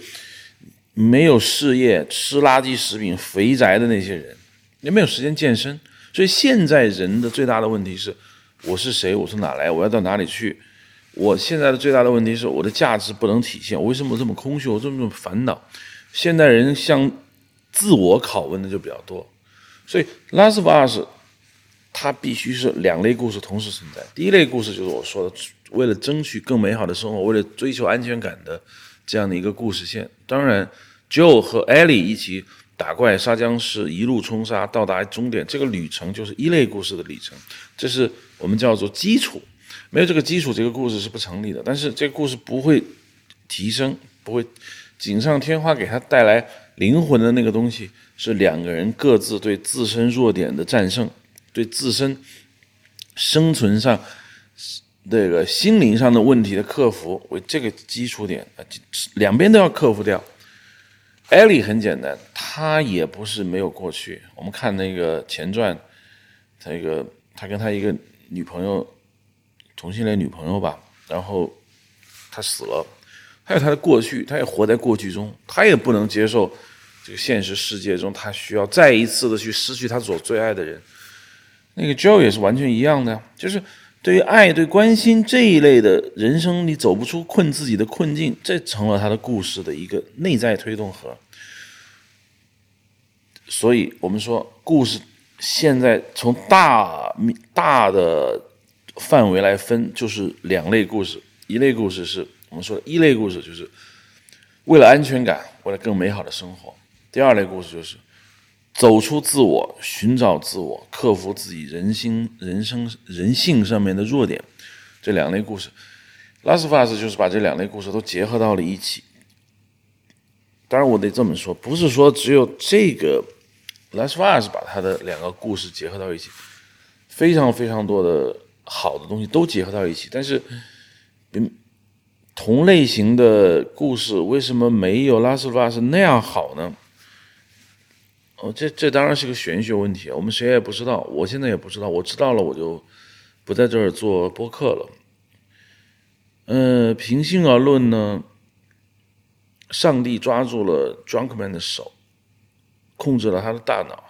没有事业、吃垃圾食品、肥宅的那些人，也没有时间健身。所以现在人的最大的问题是：我是谁？我从哪来？我要到哪里去？我现在的最大的问题是我的价值不能体现。我为什么这么空虚？我这么烦恼？现代人向自我拷问的就比较多。所以《Last of Us》它必须是两类故事同时存在。第一类故事就是我说的，为了争取更美好的生活，为了追求安全感的这样的一个故事线。当然。Joe 和 Ellie 一起打怪、杀僵尸，一路冲杀到达终点，这个旅程就是一类故事的旅程，这是我们叫做基础。没有这个基础，这个故事是不成立的。但是这个故事不会提升，不会锦上添花，给他带来灵魂的那个东西，是两个人各自对自身弱点的战胜，对自身生存上这个心灵上的问题的克服为这个基础点啊，两边都要克服掉。艾莉很简单，他也不是没有过去。我们看那个前传，那个他跟他一个女朋友，同性恋女朋友吧，然后他死了，还有他的过去，他也活在过去中，他也不能接受这个现实世界中他需要再一次的去失去他所最爱的人。那个 Joe 也是完全一样的，就是对于爱、对关心这一类的人生，你走不出困自己的困境，这成了他的故事的一个内在推动核。所以我们说，故事现在从大大的范围来分，就是两类故事。一类故事是我们说的一类故事，就是为了安全感，为了更美好的生活；第二类故事就是走出自我，寻找自我，克服自己人心、人生、人性上面的弱点。这两类故事，《Last of Us》就是把这两类故事都结合到了一起。当然，我得这么说，不是说只有这个。Last of Us 把他的两个故事结合到一起，非常非常多的好的东西都结合到一起。但是，同类型的故事为什么没有 Last of Us 那样好呢？哦，这这当然是个玄学问题，我们谁也不知道。我现在也不知道，我知道了我就不在这儿做播客了。嗯，平心而论呢，上帝抓住了 Drunkman 的手。控制了他的大脑，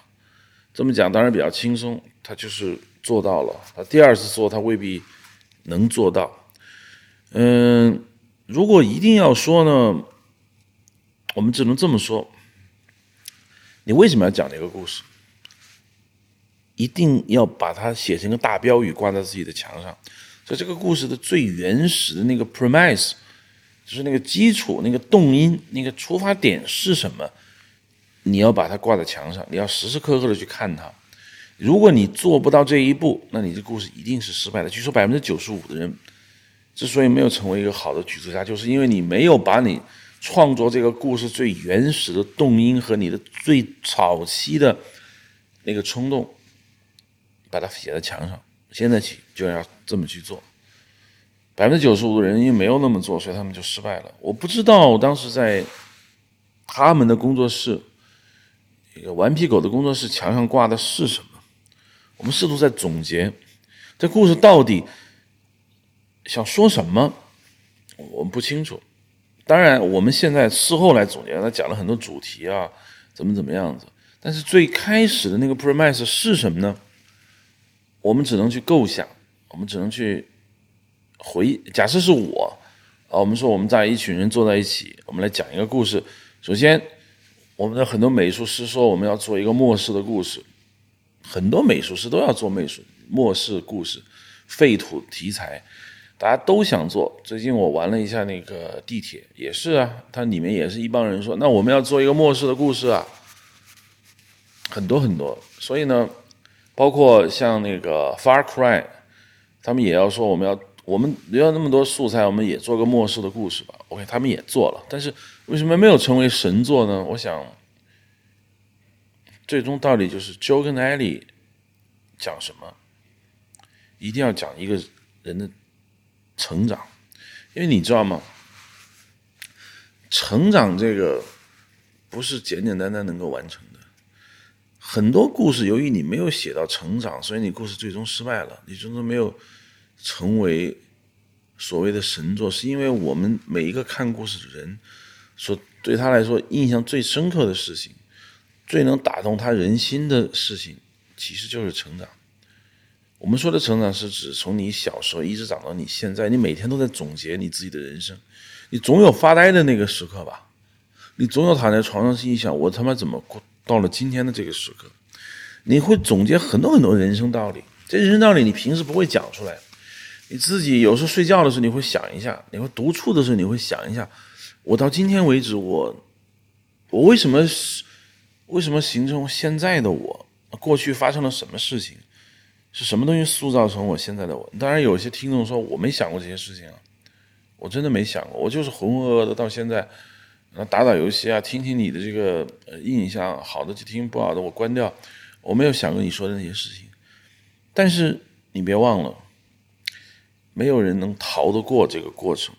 这么讲当然比较轻松。他就是做到了，他第二次做他未必能做到。嗯，如果一定要说呢，我们只能这么说：你为什么要讲这个故事？一定要把它写成一个大标语挂在自己的墙上。所以这个故事的最原始的那个 premise，就是那个基础、那个动因、那个出发点是什么？你要把它挂在墙上，你要时时刻刻的去看它。如果你做不到这一步，那你这故事一定是失败的。据说百分之九十五的人之所以没有成为一个好的剧作家，就是因为你没有把你创作这个故事最原始的动因和你的最早期的那个冲动，把它写在墙上。现在起就要这么去做。百分之九十五的人因为没有那么做，所以他们就失败了。我不知道当时在他们的工作室。一个顽皮狗的工作室墙上挂的是什么？我们试图在总结这故事到底想说什么，我们不清楚。当然，我们现在事后来总结，他讲了很多主题啊，怎么怎么样子。但是最开始的那个 premise 是什么呢？我们只能去构想，我们只能去回忆。假设是我啊，我们说我们在一群人坐在一起，我们来讲一个故事。首先。我们的很多美术师说我们要做一个末世的故事，很多美术师都要做美术末世故事，废土题材，大家都想做。最近我玩了一下那个地铁，也是啊，它里面也是一帮人说，那我们要做一个末世的故事啊，很多很多。所以呢，包括像那个 Far Cry，他们也要说我们要我们要那么多素材，我们也做个末世的故事吧。OK，他们也做了，但是。为什么没有成为神作呢？我想，最终道理就是 Joe 跟 Ellie 讲什么，一定要讲一个人的成长，因为你知道吗？成长这个不是简简单单能够完成的。很多故事由于你没有写到成长，所以你故事最终失败了，你最终没有成为所谓的神作，是因为我们每一个看故事的人。所对他来说印象最深刻的事情，最能打动他人心的事情，其实就是成长。我们说的成长是指从你小时候一直长到你现在，你每天都在总结你自己的人生，你总有发呆的那个时刻吧？你总有躺在床上心里想：我他妈怎么过到了今天的这个时刻？你会总结很多很多人生道理，这人生道理你平时不会讲出来，你自己有时候睡觉的时候你会想一下，你会独处的时候你会想一下。我到今天为止，我我为什么为什么形成现在的我？过去发生了什么事情？是什么东西塑造成我现在的我？当然，有些听众说我没想过这些事情啊，我真的没想过，我就是浑浑噩噩的到现在，然后打打游戏啊，听听你的这个呃印象，好的就听，不好的我关掉，我没有想过你说的那些事情。但是你别忘了，没有人能逃得过这个过程。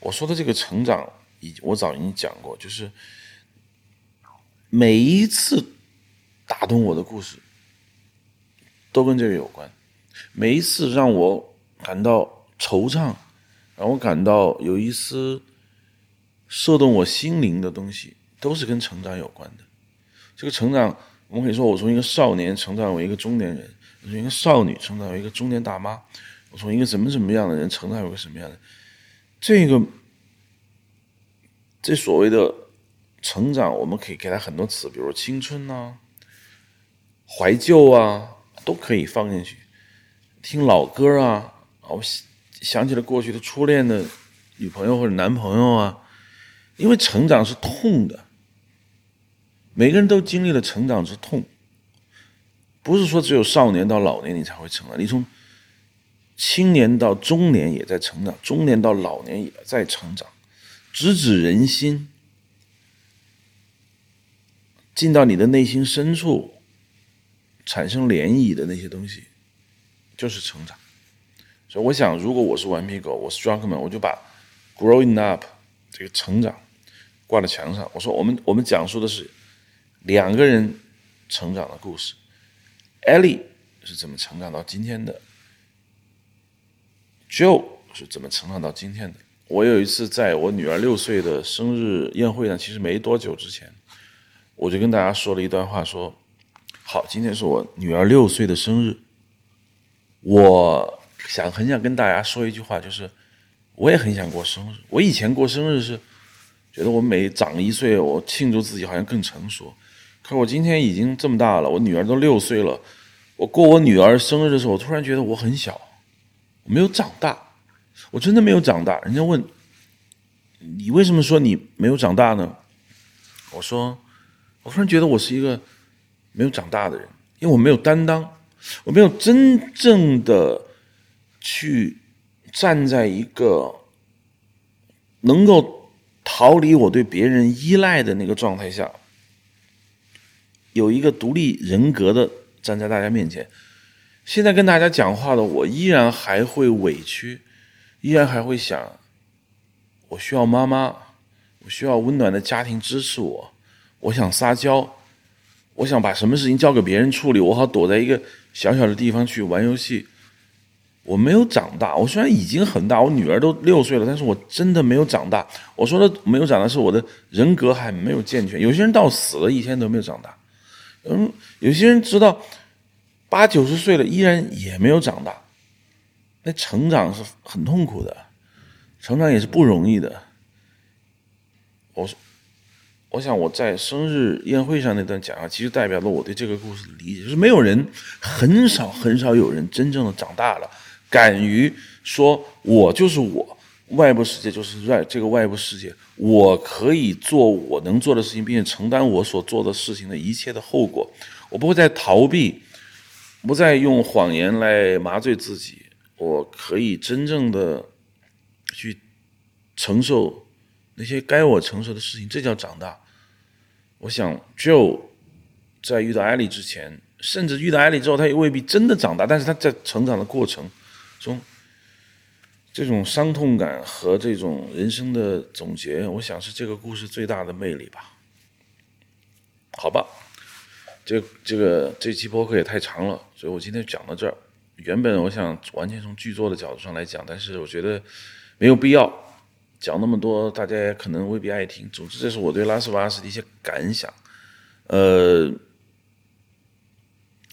我说的这个成长，已我早已经讲过，就是每一次打动我的故事。都跟这个有关，每一次让我感到惆怅，让我感到有一丝射动我心灵的东西，都是跟成长有关的。这个成长，我们可以说，我从一个少年成长为一个中年人，我从一个少女成长为一个中年大妈，我从一个怎么怎么样的人成长为一个什么样的，这个这所谓的成长，我们可以给他很多词，比如青春呐，怀旧啊。都可以放进去，听老歌啊，我想起了过去的初恋的女朋友或者男朋友啊，因为成长是痛的，每个人都经历了成长之痛，不是说只有少年到老年你才会成长，你从青年到中年也在成长，中年到老年也在成长，直指人心，进到你的内心深处。产生涟漪的那些东西，就是成长。所以我想，如果我是顽皮狗，我是 Drunkman，我就把 growing up 这个成长挂在墙上。我说，我们我们讲述的是两个人成长的故事。Ellie 是怎么成长到今天的？Joe 是怎么成长到今天的？我有一次在我女儿六岁的生日宴会上，其实没多久之前，我就跟大家说了一段话，说。好，今天是我女儿六岁的生日。我想很想跟大家说一句话，就是我也很想过生日。我以前过生日是觉得我每长一岁，我庆祝自己好像更成熟。可我今天已经这么大了，我女儿都六岁了。我过我女儿生日的时候，我突然觉得我很小，我没有长大，我真的没有长大。人家问你为什么说你没有长大呢？我说，我突然觉得我是一个。没有长大的人，因为我没有担当，我没有真正的去站在一个能够逃离我对别人依赖的那个状态下，有一个独立人格的站在大家面前。现在跟大家讲话的我，依然还会委屈，依然还会想，我需要妈妈，我需要温暖的家庭支持我，我想撒娇。我想把什么事情交给别人处理，我好躲在一个小小的地方去玩游戏。我没有长大，我虽然已经很大，我女儿都六岁了，但是我真的没有长大。我说的没有长大，是我的人格还没有健全。有些人到死了一天都没有长大，嗯，有些人直到八九十岁了依然也没有长大。那成长是很痛苦的，成长也是不容易的。我说。我想我在生日宴会上那段讲话，其实代表了我对这个故事的理解，就是没有人，很少很少有人真正的长大了，敢于说我就是我，外部世界就是外这个外部世界，我可以做我能做的事情，并且承担我所做的事情的一切的后果，我不会再逃避，不再用谎言来麻醉自己，我可以真正的去承受那些该我承受的事情，这叫长大。我想，Joe 在遇到艾莉之前，甚至遇到艾莉之后，他也未必真的长大。但是他在成长的过程中，这种伤痛感和这种人生的总结，我想是这个故事最大的魅力吧。好吧，这这个这期播客也太长了，所以我今天讲到这儿。原本我想完全从剧作的角度上来讲，但是我觉得没有必要。讲那么多，大家也可能未必爱听。总之，这是我对拉斯维加斯的一些感想。呃，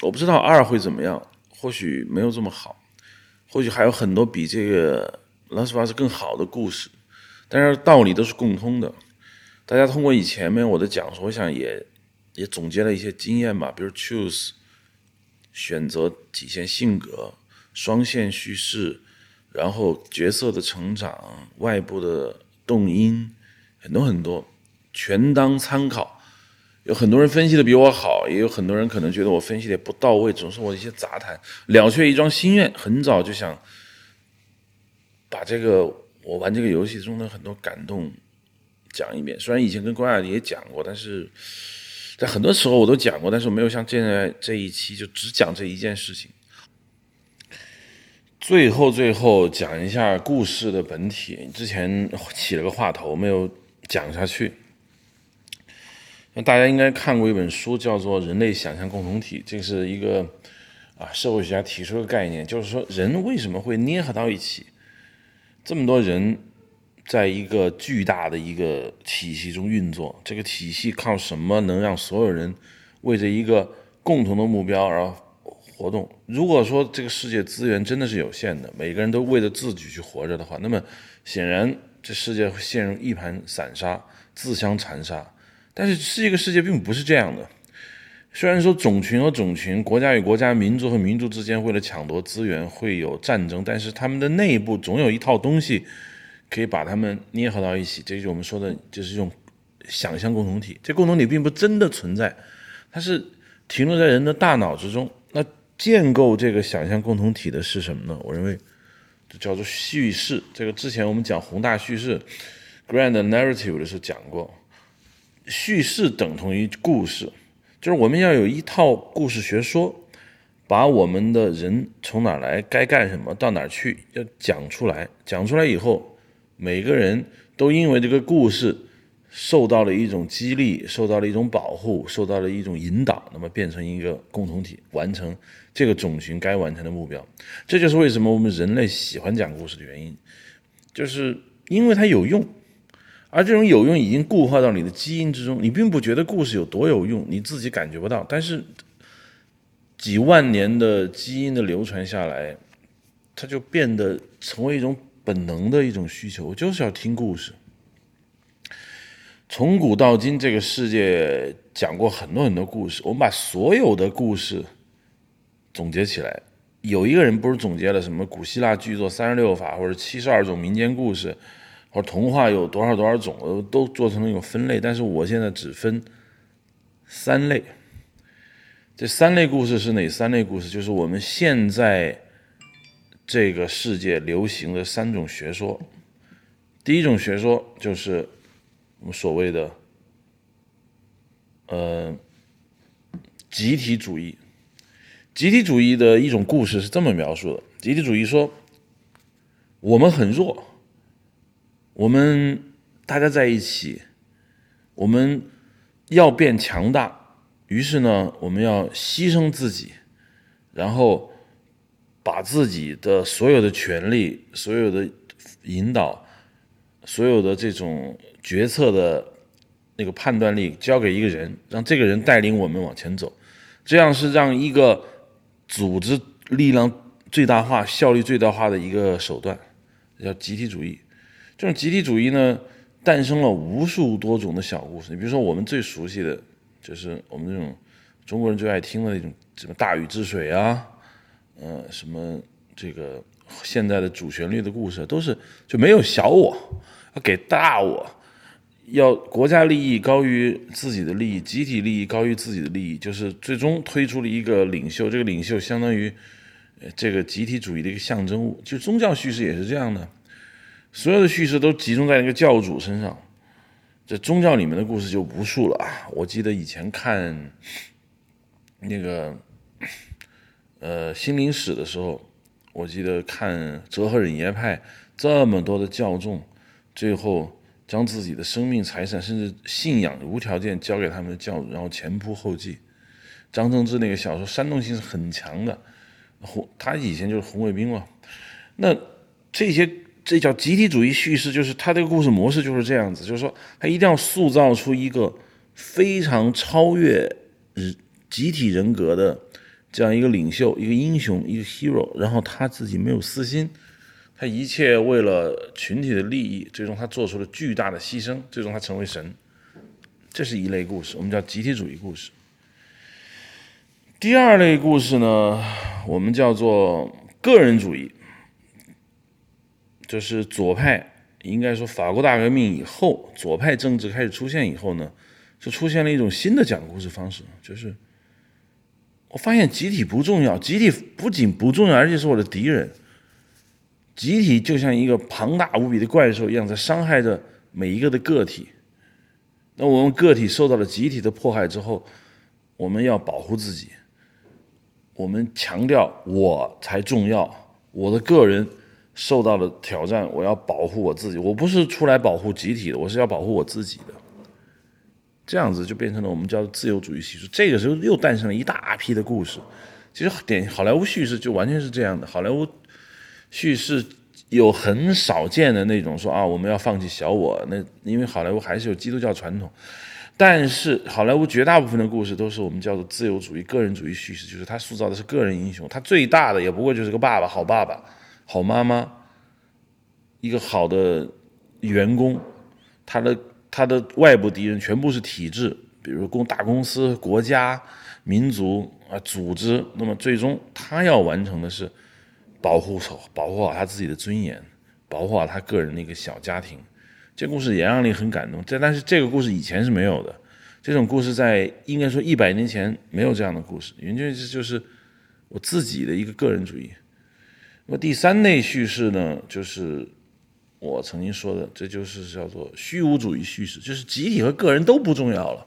我不知道二会怎么样，或许没有这么好，或许还有很多比这个拉斯维加斯更好的故事。但是道理都是共通的。大家通过以前面我的讲述，我想也也总结了一些经验吧，比如 choose 选择体现性格，双线叙事。然后角色的成长、外部的动因，很多很多，全当参考。有很多人分析的比我好，也有很多人可能觉得我分析的不到位，总是我一些杂谈。了却一桩心愿，很早就想把这个我玩这个游戏中的很多感动讲一遍。虽然以前跟关雅迪也讲过，但是在很多时候我都讲过，但是我没有像现在这一期就只讲这一件事情。最后，最后讲一下故事的本体。之前起了个话头，没有讲下去。那大家应该看过一本书，叫做《人类想象共同体》，这是一个啊社会学家提出的概念，就是说人为什么会捏合到一起？这么多人在一个巨大的一个体系中运作，这个体系靠什么能让所有人为着一个共同的目标而活动？如果说这个世界资源真的是有限的，每个人都为了自己去活着的话，那么显然这世界会陷入一盘散沙，自相残杀。但是这个世界并不是这样的。虽然说种群和种群、国家与国家、民族和民族之间为了抢夺资源会有战争，但是他们的内部总有一套东西可以把他们捏合到一起。这就是我们说的，就是一种想象共同体。这共同体并不真的存在，它是停留在人的大脑之中。建构这个想象共同体的是什么呢？我认为这叫做叙事。这个之前我们讲宏大叙事 （grand narrative） 的时候讲过。叙事等同于故事，就是我们要有一套故事学说，把我们的人从哪来、该干什么、到哪去，要讲出来。讲出来以后，每个人都因为这个故事受到了一种激励，受到了一种保护，受到了一种引导，那么变成一个共同体，完成这个种群该完成的目标。这就是为什么我们人类喜欢讲故事的原因，就是因为它有用。而这种有用已经固化到你的基因之中，你并不觉得故事有多有用，你自己感觉不到。但是几万年的基因的流传下来，它就变得成为一种本能的一种需求，就是要听故事。从古到今，这个世界讲过很多很多故事，我们把所有的故事总结起来，有一个人不是总结了什么古希腊剧作三十六法或者七十二种民间故事。或者童话有多少多少种，都做成了一种分类。但是我现在只分三类。这三类故事是哪三类故事？就是我们现在这个世界流行的三种学说。第一种学说就是我们所谓的呃集体主义。集体主义的一种故事是这么描述的：集体主义说我们很弱。我们大家在一起，我们要变强大，于是呢，我们要牺牲自己，然后把自己的所有的权利、所有的引导、所有的这种决策的那个判断力交给一个人，让这个人带领我们往前走，这样是让一个组织力量最大化、效率最大化的一个手段，叫集体主义。这种集体主义呢，诞生了无数多种的小故事。你比如说，我们最熟悉的，就是我们这种中国人最爱听的那种什么大禹治水啊，呃，什么这个现在的主旋律的故事，都是就没有小我，要给大我，要国家利益高于自己的利益，集体利益高于自己的利益，就是最终推出了一个领袖，这个领袖相当于这个集体主义的一个象征物。就宗教叙事也是这样的。所有的叙事都集中在那个教主身上，这宗教里面的故事就无数了啊！我记得以前看那个呃心灵史的时候，我记得看哲和忍耶派这么多的教众，最后将自己的生命、财产甚至信仰无条件交给他们的教主，然后前仆后继。张正之那个小说煽动性是很强的，红他以前就是红卫兵嘛，那这些。这叫集体主义叙事，就是他这个故事模式就是这样子，就是说他一定要塑造出一个非常超越集体人格的这样一个领袖、一个英雄、一个 hero，然后他自己没有私心，他一切为了群体的利益，最终他做出了巨大的牺牲，最终他成为神。这是一类故事，我们叫集体主义故事。第二类故事呢，我们叫做个人主义。就是左派，应该说法国大革命以后，左派政治开始出现以后呢，就出现了一种新的讲故事方式，就是我发现集体不重要，集体不仅不重要，而且是我的敌人。集体就像一个庞大无比的怪兽一样，在伤害着每一个的个体。那我们个体受到了集体的迫害之后，我们要保护自己。我们强调我才重要，我的个人受到了挑战，我要保护我自己。我不是出来保护集体的，我是要保护我自己的。这样子就变成了我们叫自由主义叙事。这个时候又诞生了一大批的故事。其实点好莱坞叙事就完全是这样的。好莱坞。叙事有很少见的那种说啊，我们要放弃小我。那因为好莱坞还是有基督教传统，但是好莱坞绝大部分的故事都是我们叫做自由主义、个人主义叙事，就是他塑造的是个人英雄。他最大的也不过就是个爸爸、好爸爸、好妈妈，一个好的员工。他的他的外部敌人全部是体制，比如公大公司、国家、民族啊、组织。那么最终他要完成的是。保护好，保护好他自己的尊严，保护好他个人的一个小家庭。这故事也让你很感动。这但是这个故事以前是没有的，这种故事在应该说一百年前没有这样的故事。原因这就是我自己的一个个人主义。那么第三类叙事呢，就是我曾经说的，这就是叫做虚无主义叙事，就是集体和个人都不重要了。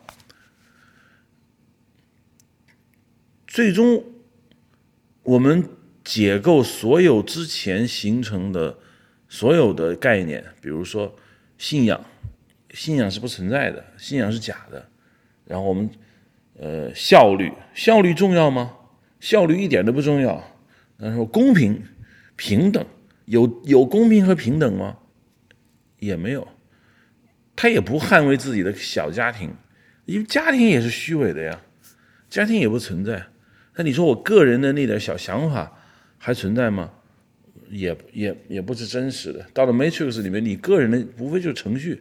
最终我们。解构所有之前形成的所有的概念，比如说信仰，信仰是不存在的，信仰是假的。然后我们，呃，效率，效率重要吗？效率一点都不重要。然后公平、平等，有有公平和平等吗？也没有。他也不捍卫自己的小家庭，因为家庭也是虚伪的呀，家庭也不存在。那你说我个人的那点小想法？还存在吗？也也也不是真实的。到了 Matrix 里面，你个人的无非就是程序，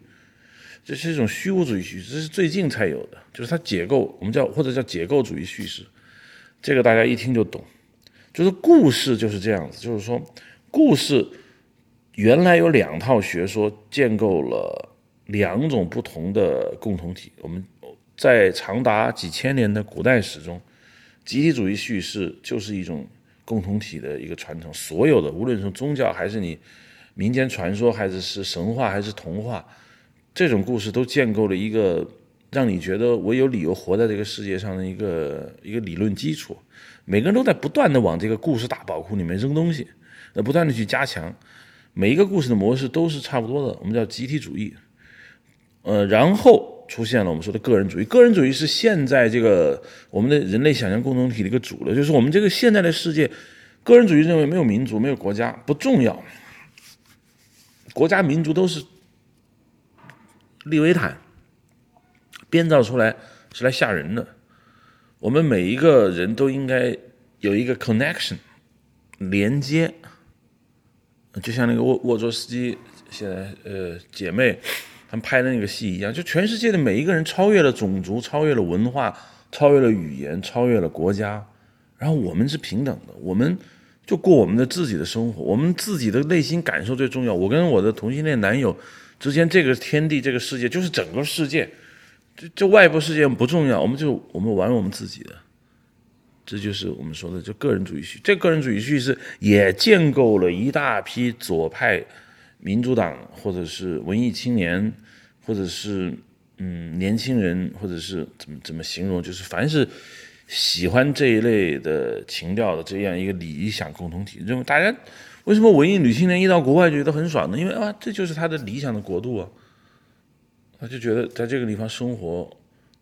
这是一种虚无主义叙事，这是最近才有的，就是它解构，我们叫或者叫解构主义叙事。这个大家一听就懂，就是故事就是这样子，就是说故事原来有两套学说建构了两种不同的共同体。我们在长达几千年的古代史中，集体主义叙事就是一种。共同体的一个传承，所有的无论是宗教还是你民间传说，还是是神话还是童话，这种故事都建构了一个让你觉得我有理由活在这个世界上的一个 一个理论基础。每个人都在不断的往这个故事大宝库里面扔东西，那不断的去加强。每一个故事的模式都是差不多的，我们叫集体主义。呃，然后。出现了我们说的个人主义，个人主义是现在这个我们的人类想象共同体的一个主流，就是我们这个现在的世界，个人主义认为没有民族，没有国家不重要，国家民族都是利维坦编造出来是来吓人的，我们每一个人都应该有一个 connection 连接，就像那个沃沃卓斯基现在呃姐妹。他们拍的那个戏一样，就全世界的每一个人超越了种族，超越了文化，超越了语言，超越了国家，然后我们是平等的，我们就过我们的自己的生活，我们自己的内心感受最重要。我跟我的同性恋男友之间，这个天地，这个世界就是整个世界，这这外部世界不重要，我们就我们玩我们自己的，这就是我们说的就个人主义叙。这个人主义叙事也建构了一大批左派。民主党，或者是文艺青年，或者是嗯年轻人，或者是怎么怎么形容，就是凡是喜欢这一类的情调的这样一个理想共同体，认为大家为什么文艺女青年一到国外就觉得很爽呢？因为啊，这就是他的理想的国度啊，他就觉得在这个地方生活，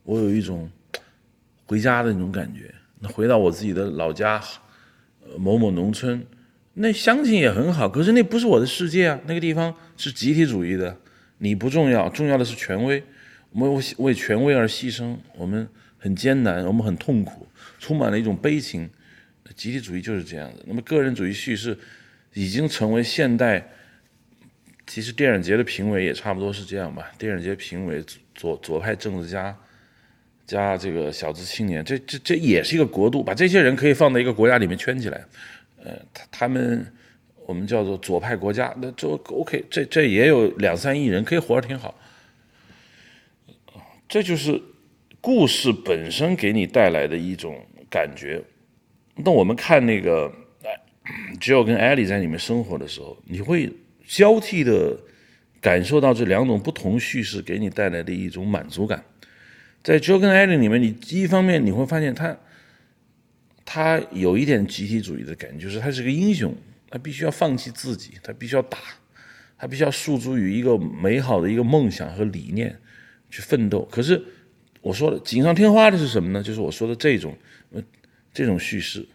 我有一种回家的那种感觉。那回到我自己的老家，某某农村。那乡情也很好，可是那不是我的世界啊！那个地方是集体主义的，你不重要，重要的是权威。我们为为权威而牺牲，我们很艰难，我们很痛苦，充满了一种悲情。集体主义就是这样的。那么个人主义叙事已经成为现代，其实电影节的评委也差不多是这样吧？电影节评委左左派政治家加这个小资青年，这这这也是一个国度，把这些人可以放在一个国家里面圈起来。呃，他他们我们叫做左派国家，那就 OK，这这也有两三亿人可以活得挺好，这就是故事本身给你带来的一种感觉。那我们看那个 Joe 跟 Ellie 在里面生活的时候，你会交替的感受到这两种不同叙事给你带来的一种满足感。在 Joe 跟 Ellie 里面，你一方面你会发现他他有一点集体主义的感觉，就是他是个英雄，他必须要放弃自己，他必须要打，他必须要诉诸于一个美好的一个梦想和理念去奋斗。可是我说的锦上添花的是什么呢？就是我说的这种这种叙事，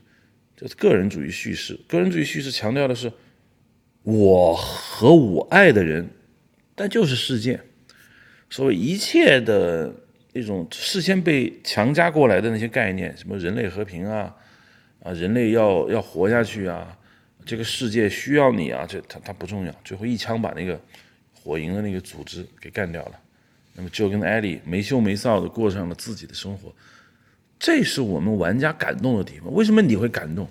就是个人主义叙事。个人主义叙事强调的是我和我爱的人，但就是事件，所谓一切的。一种事先被强加过来的那些概念，什么人类和平啊，啊，人类要要活下去啊，这个世界需要你啊，这它它不重要，最后一枪把那个火营的那个组织给干掉了。那么就跟艾莉没羞没臊的过上了自己的生活，这是我们玩家感动的地方。为什么你会感动？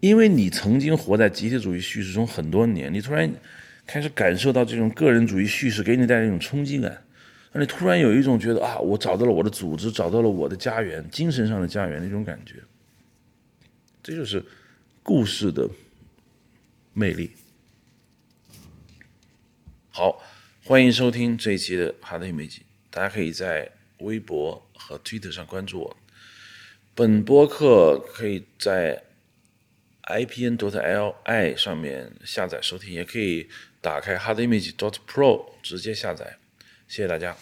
因为你曾经活在集体主义叙事中很多年，你突然开始感受到这种个人主义叙事给你带来一种冲击感。那你突然有一种觉得啊，我找到了我的组织，找到了我的家园，精神上的家园那种感觉。这就是故事的魅力。好，欢迎收听这一期的《哈德美集》，大家可以在微博和 Twitter 上关注我。本播客可以在 ipn.dot.li 上面下载收听，也可以打开 HardImage.dot.pro 直接下载。谢谢大家。